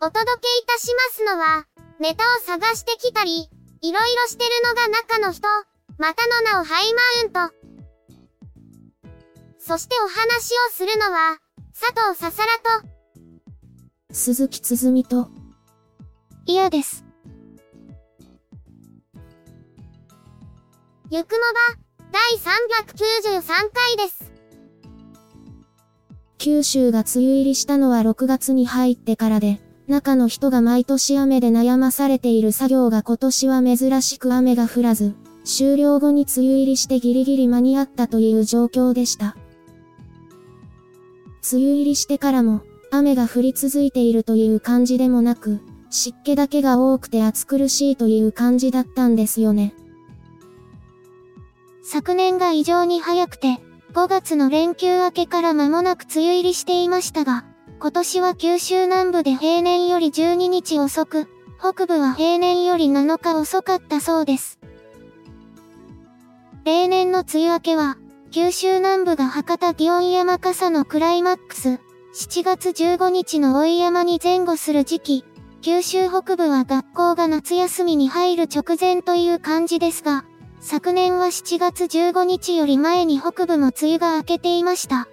お届けいたしますのは、ネタを探してきたり、いろいろしてるのが中の人、またの名をハイマウント。そしてお話をするのは、佐藤ささらと、鈴木つづみと、嫌です。ゆくもば、第393回です。九州が梅雨入りしたのは6月に入ってからで、中の人が毎年雨で悩まされている作業が今年は珍しく雨が降らず、終了後に梅雨入りしてギリギリ間に合ったという状況でした。梅雨入りしてからも、雨が降り続いているという感じでもなく、湿気だけが多くて暑苦しいという感じだったんですよね。昨年が異常に早くて、5月の連休明けから間もなく梅雨入りしていましたが、今年は九州南部で平年より12日遅く、北部は平年より7日遅かったそうです。例年の梅雨明けは、九州南部が博多祇園山笠のクライマックス、7月15日の追山に前後する時期、九州北部は学校が夏休みに入る直前という感じですが、昨年は7月15日より前に北部も梅雨が明けていました。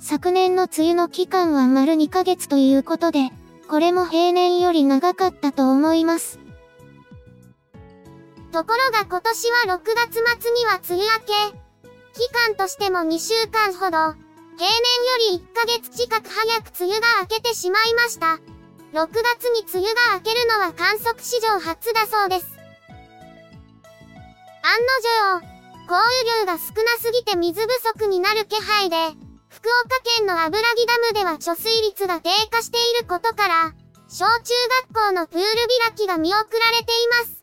昨年の梅雨の期間は丸2ヶ月ということで、これも平年より長かったと思います。ところが今年は6月末には梅雨明け。期間としても2週間ほど、平年より1ヶ月近く早く梅雨が明けてしまいました。6月に梅雨が明けるのは観測史上初だそうです。案の定、降雨量が少なすぎて水不足になる気配で、福岡県の油木ダムでは貯水率が低下していることから、小中学校のプール開きが見送られています。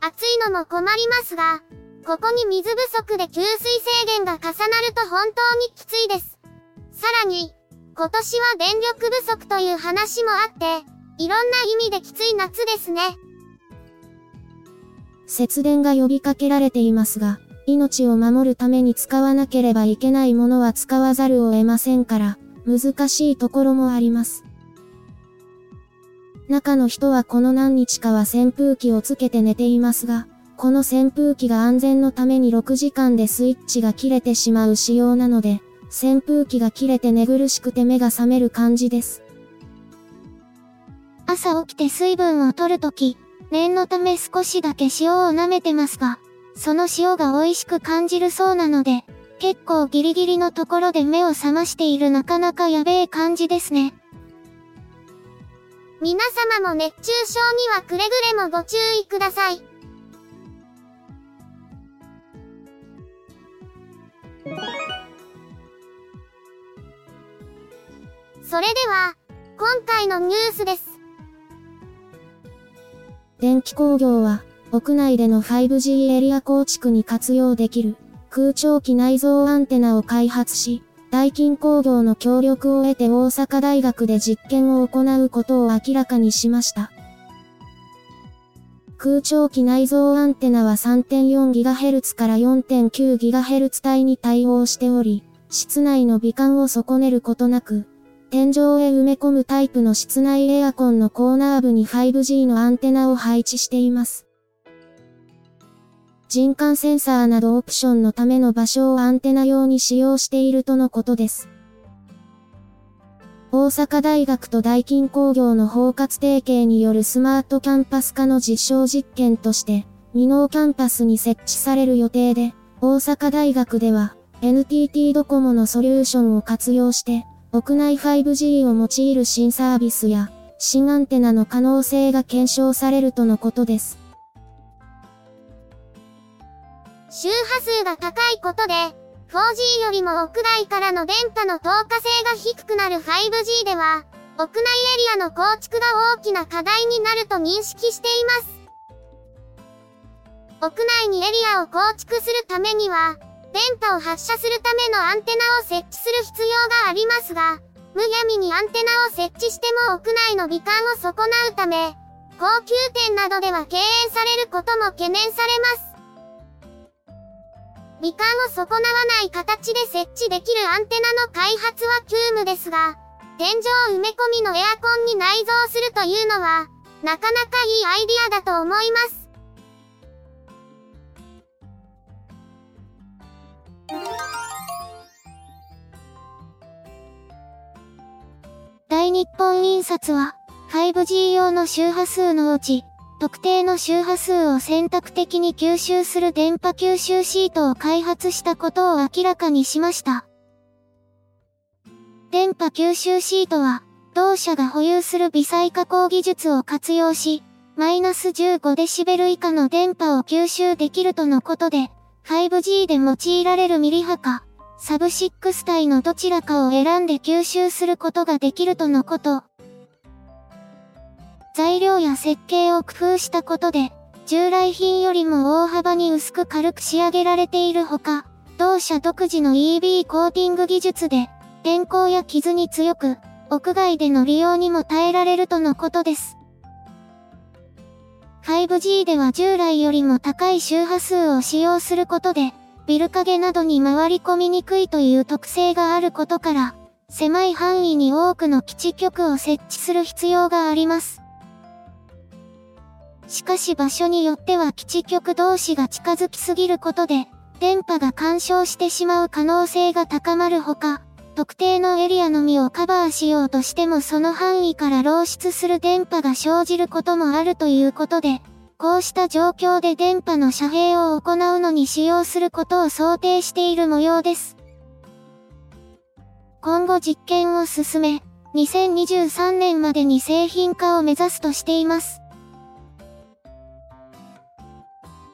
暑いのも困りますが、ここに水不足で給水制限が重なると本当にきついです。さらに、今年は電力不足という話もあって、いろんな意味できつい夏ですね。節電が呼びかけられていますが、命を守るために使わなければいけないものは使わざるを得ませんから、難しいところもあります。中の人はこの何日かは扇風機をつけて寝ていますが、この扇風機が安全のために6時間でスイッチが切れてしまう仕様なので、扇風機が切れて寝苦しくて目が覚める感じです。朝起きて水分を取るとき、念のため少しだけ塩を舐めてますが、その塩が美味しく感じるそうなので、結構ギリギリのところで目を覚ましているなかなかやべえ感じですね。皆様も熱中症にはくれぐれもご注意ください。それでは、今回のニュースです。電気工業は、屋内での 5G エリア構築に活用できる空調機内蔵アンテナを開発し、大金工業の協力を得て大阪大学で実験を行うことを明らかにしました。空調機内蔵アンテナは 3.4GHz から 4.9GHz 帯に対応しており、室内の美観を損ねることなく、天井へ埋め込むタイプの室内エアコンのコーナー部に 5G のアンテナを配置しています。人感センサーなどオプションのための場所をアンテナ用に使用しているとのことです。大阪大学とダイキン工業の包括提携によるスマートキャンパス化の実証実験として、箕面キャンパスに設置される予定で、大阪大学では、NTT ドコモのソリューションを活用して、屋内 5G を用いる新サービスや、新アンテナの可能性が検証されるとのことです。周波数が高いことで、4G よりも屋外からの電波の透過性が低くなる 5G では、屋内エリアの構築が大きな課題になると認識しています。屋内にエリアを構築するためには、電波を発射するためのアンテナを設置する必要がありますが、むやみにアンテナを設置しても屋内の美観を損なうため、高級店などでは敬遠されることも懸念されます。美観を損なわない形で設置できるアンテナの開発は急務ですが、天井埋め込みのエアコンに内蔵するというのは、なかなかいいアイディアだと思います。大日本印刷は、5G 用の周波数のうち、特定の周波数を選択的に吸収する電波吸収シートを開発したことを明らかにしました。電波吸収シートは、同社が保有する微細加工技術を活用し、マイナス15デシベル以下の電波を吸収できるとのことで、5G で用いられるミリ波か、サブ6体のどちらかを選んで吸収することができるとのこと。材料や設計を工夫したことで、従来品よりも大幅に薄く軽く仕上げられているほか、同社独自の EB コーティング技術で、天候や傷に強く、屋外での利用にも耐えられるとのことです。5G では従来よりも高い周波数を使用することで、ビル影などに回り込みにくいという特性があることから、狭い範囲に多くの基地局を設置する必要があります。しかし場所によっては基地局同士が近づきすぎることで、電波が干渉してしまう可能性が高まるほか、特定のエリアのみをカバーしようとしてもその範囲から漏出する電波が生じることもあるということで、こうした状況で電波の遮蔽を行うのに使用することを想定している模様です。今後実験を進め、2023年までに製品化を目指すとしています。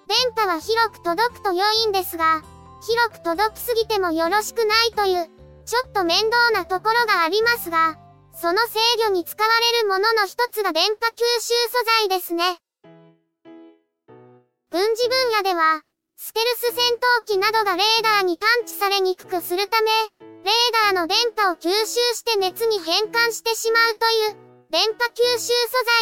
電波は広く届くと良いんですが、広く届きすぎてもよろしくないという、ちょっと面倒なところがありますが、その制御に使われるものの一つが電波吸収素材ですね。軍事分野では、ステルス戦闘機などがレーダーに探知されにくくするため、レーダーの電波を吸収して熱に変換してしまうという、電波吸収素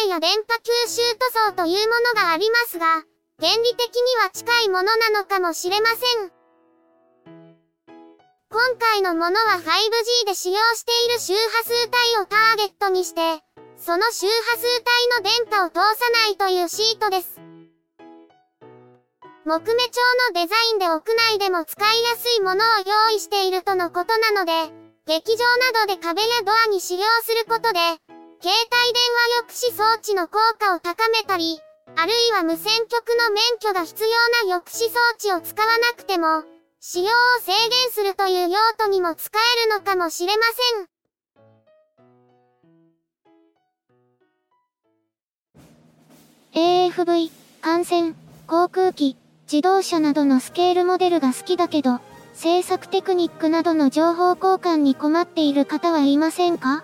材や電波吸収塗装というものがありますが、原理的には近いものなのかもしれません。今回のものは 5G で使用している周波数帯をターゲットにして、その周波数帯の電波を通さないというシートです。木目調のデザインで屋内でも使いやすいものを用意しているとのことなので、劇場などで壁やドアに使用することで、携帯電話抑止装置の効果を高めたり、あるいは無線局の免許が必要な抑止装置を使わなくても、使用を制限するという用途にも使えるのかもしれません。AFV、艦船、航空機、自動車などのスケールモデルが好きだけど、制作テクニックなどの情報交換に困っている方はいませんか？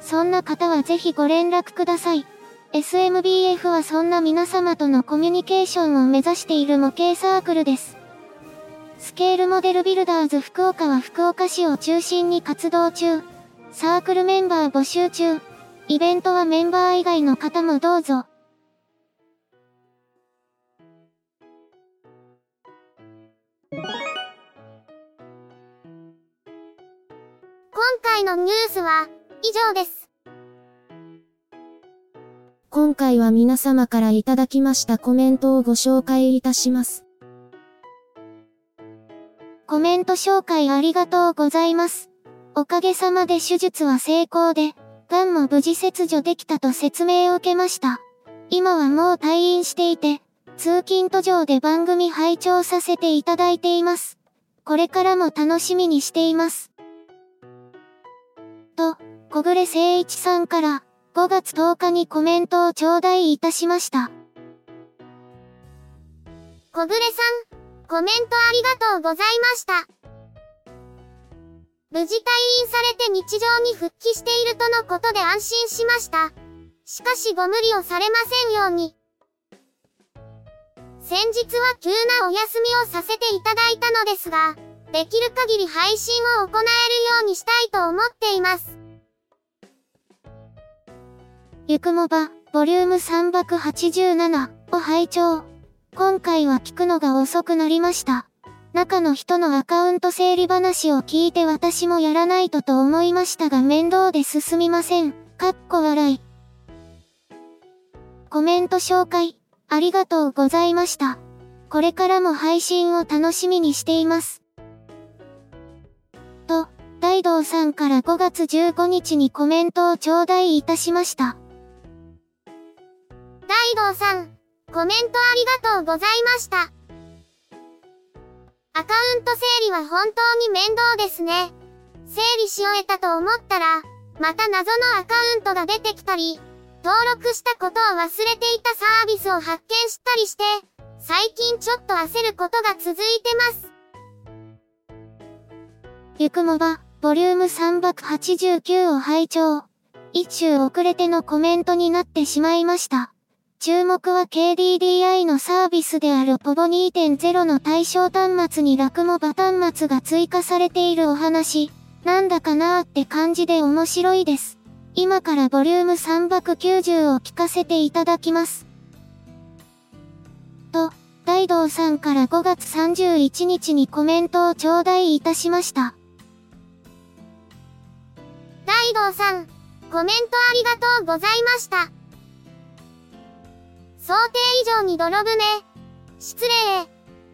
そんな方はぜひご連絡ください。SMBF はそんな皆様とのコミュニケーションを目指している模型サークルです。スケールモデルビルダーズ福岡は福岡市を中心に活動中。サークルメンバー募集中。イベントはメンバー以外の方もどうぞ。今回のニュースは以上です。今回は皆様からいただきましたコメントをご紹介いたします。コメント紹介ありがとうございます。おかげさまで手術は成功で、癌も無事切除できたと説明を受けました。今はもう退院していて、通勤途上で番組拝聴させていただいています。これからも楽しみにしています。と、小暮誠一さんから5月10日にコメントを頂戴いたしました。小暮さん、コメントありがとうございました。無事退院されて日常に復帰しているとのことで安心しました。しかしご無理をされませんように。先日は急なお休みをさせていただいたのですが、できる限り配信を行えるようにしたいと思っています。ゆくもば、ボリューム387を拝聴。今回は聞くのが遅くなりました。中の人のアカウント整理話を聞いて私もやらないとと思いましたが面倒で進みません。かっこ笑い。コメント紹介、ありがとうございました。これからも配信を楽しみにしています。と、大道さんから5月15日にコメントを頂戴いたしました。大道さん、コメントありがとうございました。アカウント整理は本当に面倒ですね。整理し終えたと思ったら、また謎のアカウントが出てきたり、登録したことを忘れていたサービスを発見したりして、最近ちょっと焦ることが続いてます。ゆくもば、ボリューム389を拝聴。一周遅れてのコメントになってしまいました。注目は KDDI のサービスであるポボ2.0の対象端末にラクモバ端末が追加されているお話。なんだかなーって感じで面白いです。今からボリューム390を聞かせていただきます。と、大道さんから5月31日にコメントを頂戴いたしました。大道さん、コメントありがとうございました。想定以上に泥船。失礼。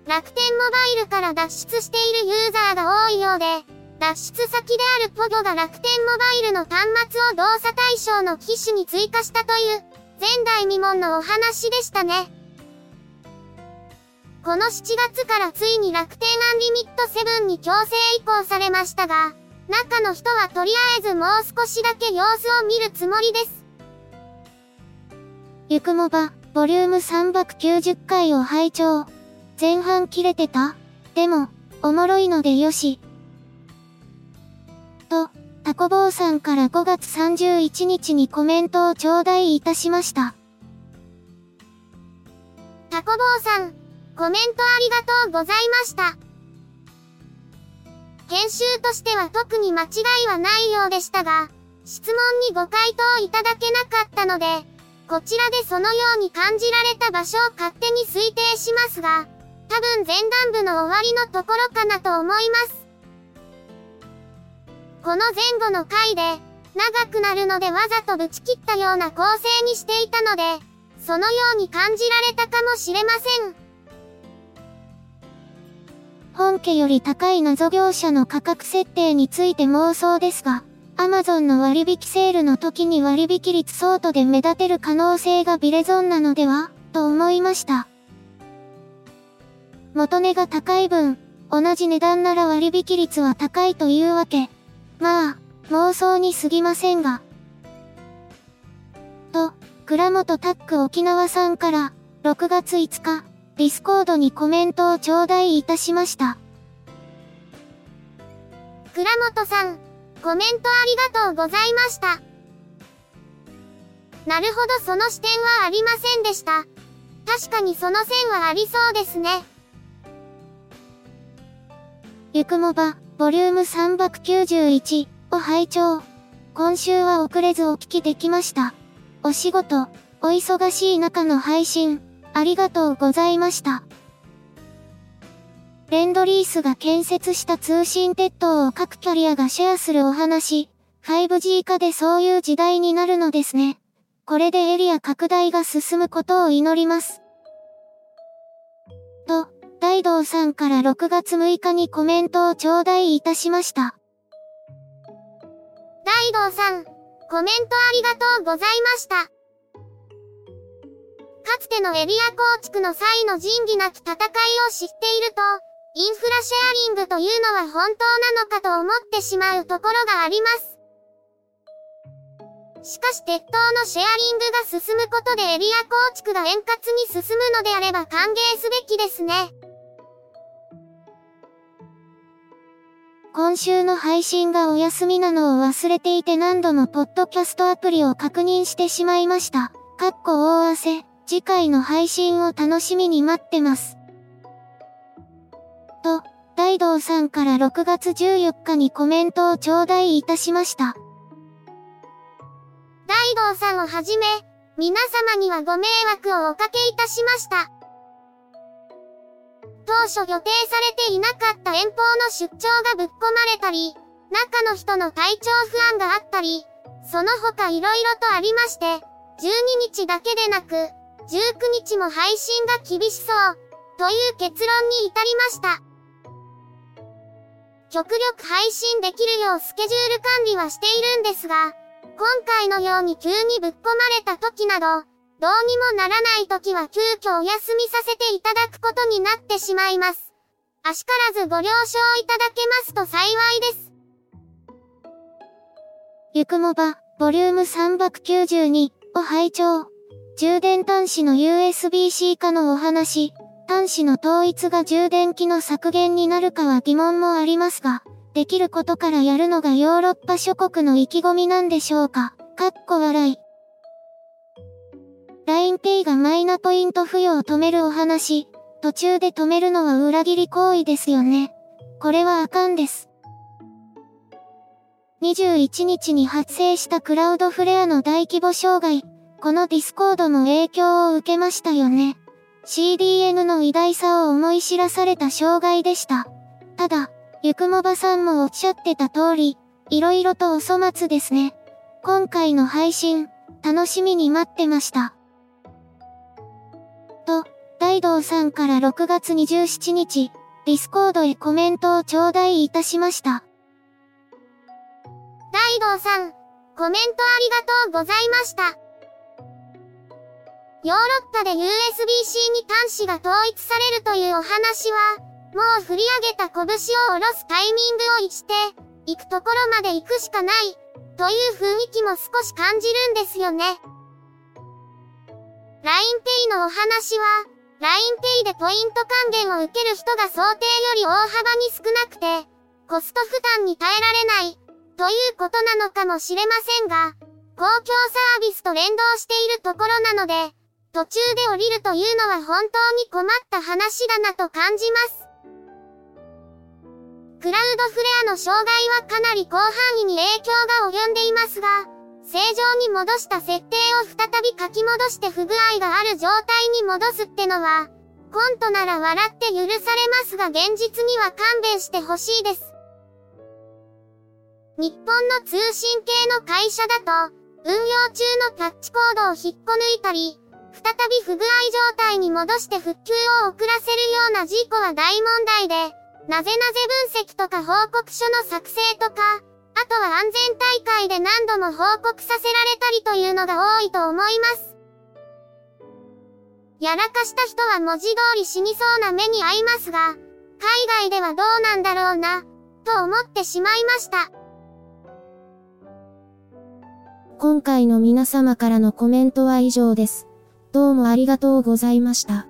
楽天モバイルから脱出しているユーザーが多いようで、脱出先であるポゴが楽天モバイルの端末を動作対象の機種に追加したという、前代未聞のお話でしたね。この7月からついに楽天アンリミット7に強制移行されましたが、中の人はとりあえずもう少しだけ様子を見るつもりです。ゆくもば、ボリューム390回を拝聴。前半切れてた？でも、おもろいのでよし。と、タコ坊さんから5月31日にコメントを頂戴いたしました。タコ坊さん、コメントありがとうございました。編集としては特に間違いはないようでしたが、質問にご回答いただけなかったので、こちらでそのように感じられた場所を勝手に推定しますが、多分前段部の終わりのところかなと思います。この前後の回で、長くなるのでわざとぶち切ったような構成にしていたので、そのように感じられたかもしれません。本家より高い謎業者の価格設定について妄想ですが、Amazon の割引セールの時に割引率相当で目立てる可能性が微レ存なのでは？と思いました。元値が高い分、同じ値段なら割引率は高いというわけ。まあ、妄想に過ぎませんが。と、倉本タック沖縄さんから、6月5日、ディスコードにコメントを頂戴いたしました。倉本さん、コメントありがとうございました。なるほどその視点はありませんでした。確かにその線はありそうですね。ゆくもば、ボリューム391を拝聴。今週は遅れずお聞きできました。お仕事、お忙しい中の配信、ありがとうございました。レンドリースが建設した通信鉄塔を各キャリアがシェアするお話、5G 化でそういう時代になるのですね。これでエリア拡大が進むことを祈ります。と、大道さんから6月6日にコメントを頂戴いたしました。大道さん、コメントありがとうございました。かつてのエリア構築の際の仁義なき戦いを知っていると、インフラシェアリングというのは本当なのかと思ってしまうところがあります。しかし鉄塔のシェアリングが進むことでエリア構築が円滑に進むのであれば歓迎すべきですね。今週の配信がお休みなのを忘れていて何度もポッドキャストアプリを確認してしまいました。かっこ大汗。次回の配信を楽しみに待ってます。と、大道さんから6月14日にコメントを頂戴いたしました。大道さんをはじめ、皆様にはご迷惑をおかけいたしました。当初予定されていなかった遠方の出張がぶっ込まれたり、中の人の体調不安があったり、その他色々とありまして、12日だけでなく、19日も配信が厳しそう、という結論に至りました。極力配信できるようスケジュール管理はしているんですが、今回のように急にぶっ込まれた時など、どうにもならない時は急遽お休みさせていただくことになってしまいます。あしからずご了承いただけますと幸いです。ゆくもば、ボリューム392を拝聴。充電端子の USB-C 化のお話。端子の統一が充電器の削減になるかは疑問もありますが、できることからやるのがヨーロッパ諸国の意気込みなんでしょうか？かっこ笑い。LINEPay がマイナポイント付与を止めるお話。途中で止めるのは裏切り行為ですよね。これはあかんです。21日に発生したクラウドフレアの大規模障害。このディスコードも影響を受けましたよね。CDN の偉大さを思い知らされた障害でした。ただ、ゆくもばさんもおっしゃってた通り、色々とお粗末ですね。今回の配信、楽しみに待ってました。と、大道さんから6月27日、ディスコードへコメントを頂戴いたしました。大道さん、コメントありがとうございました。ヨーロッパで USB-C に端子が統一されるというお話は、もう振り上げた拳を下ろすタイミングを逸して、行くところまで行くしかない、という雰囲気も少し感じるんですよね。LINEPay のお話は、LINEPay でポイント還元を受ける人が想定より大幅に少なくて、コスト負担に耐えられない、ということなのかもしれませんが、公共サービスと連動しているところなので、途中で降りるというのは本当に困った話だなと感じます。クラウドフレアの障害はかなり広範囲に影響が及んでいますが、正常に戻した設定を再び書き戻して不具合がある状態に戻すってのは、コントなら笑って許されますが現実には勘弁してほしいです。日本の通信系の会社だと、運用中のタッチコードを引っこ抜いたり、再び不具合状態に戻して復旧を遅らせるような事故は大問題で、なぜなぜ分析とか報告書の作成とか、あとは安全大会で何度も報告させられたりというのが多いと思います。やらかした人は文字通り死にそうな目に遭いますが、海外ではどうなんだろうな、と思ってしまいました。今回の皆様からのコメントは以上です。どうもありがとうございました。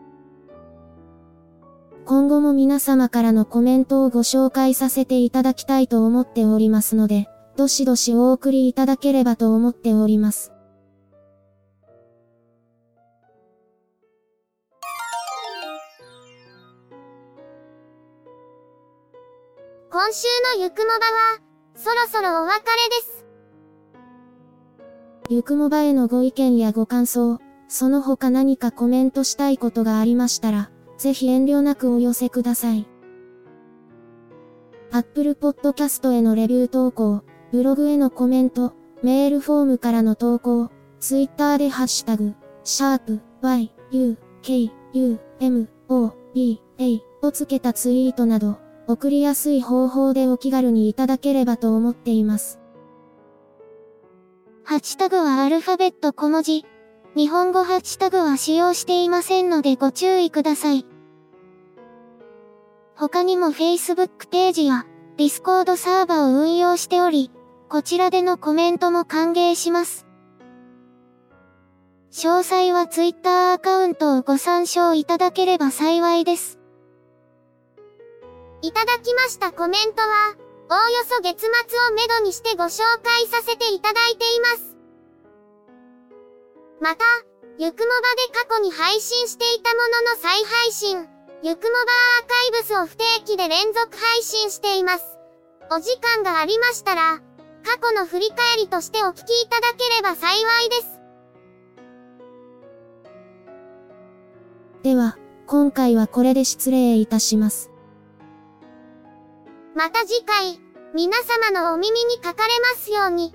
今後も皆様からのコメントをご紹介させていただきたいと思っておりますので、どしどしお送りいただければと思っております。今週のゆくもばは、そろそろお別れです。ゆくもばへのご意見やご感想、その他何かコメントしたいことがありましたら、ぜひ遠慮なくお寄せください。Apple Podcast へのレビュー投稿、ブログへのコメント、メールフォームからの投稿、Twitter でハッシュタグ、シャープ y, u, k, u, m, o, b, a をつけたツイートなど、送りやすい方法でお気軽にいただければと思っています。ハッシュタグはアルファベット小文字。日本語ハッシュタグは使用していませんのでご注意ください。他にも Facebook ページや Discord サーバを運用しており、こちらでのコメントも歓迎します。詳細は Twitter アカウントをご参照いただければ幸いです。いただきましたコメントは、おおよそ月末をめどにしてご紹介させていただいています。また、ゆくもばで過去に配信していたものの再配信、ゆくもばアーカイブスを不定期で連続配信しています。お時間がありましたら、過去の振り返りとしてお聞きいただければ幸いです。では、今回はこれで失礼いたします。また次回、皆様のお耳にかかれますように。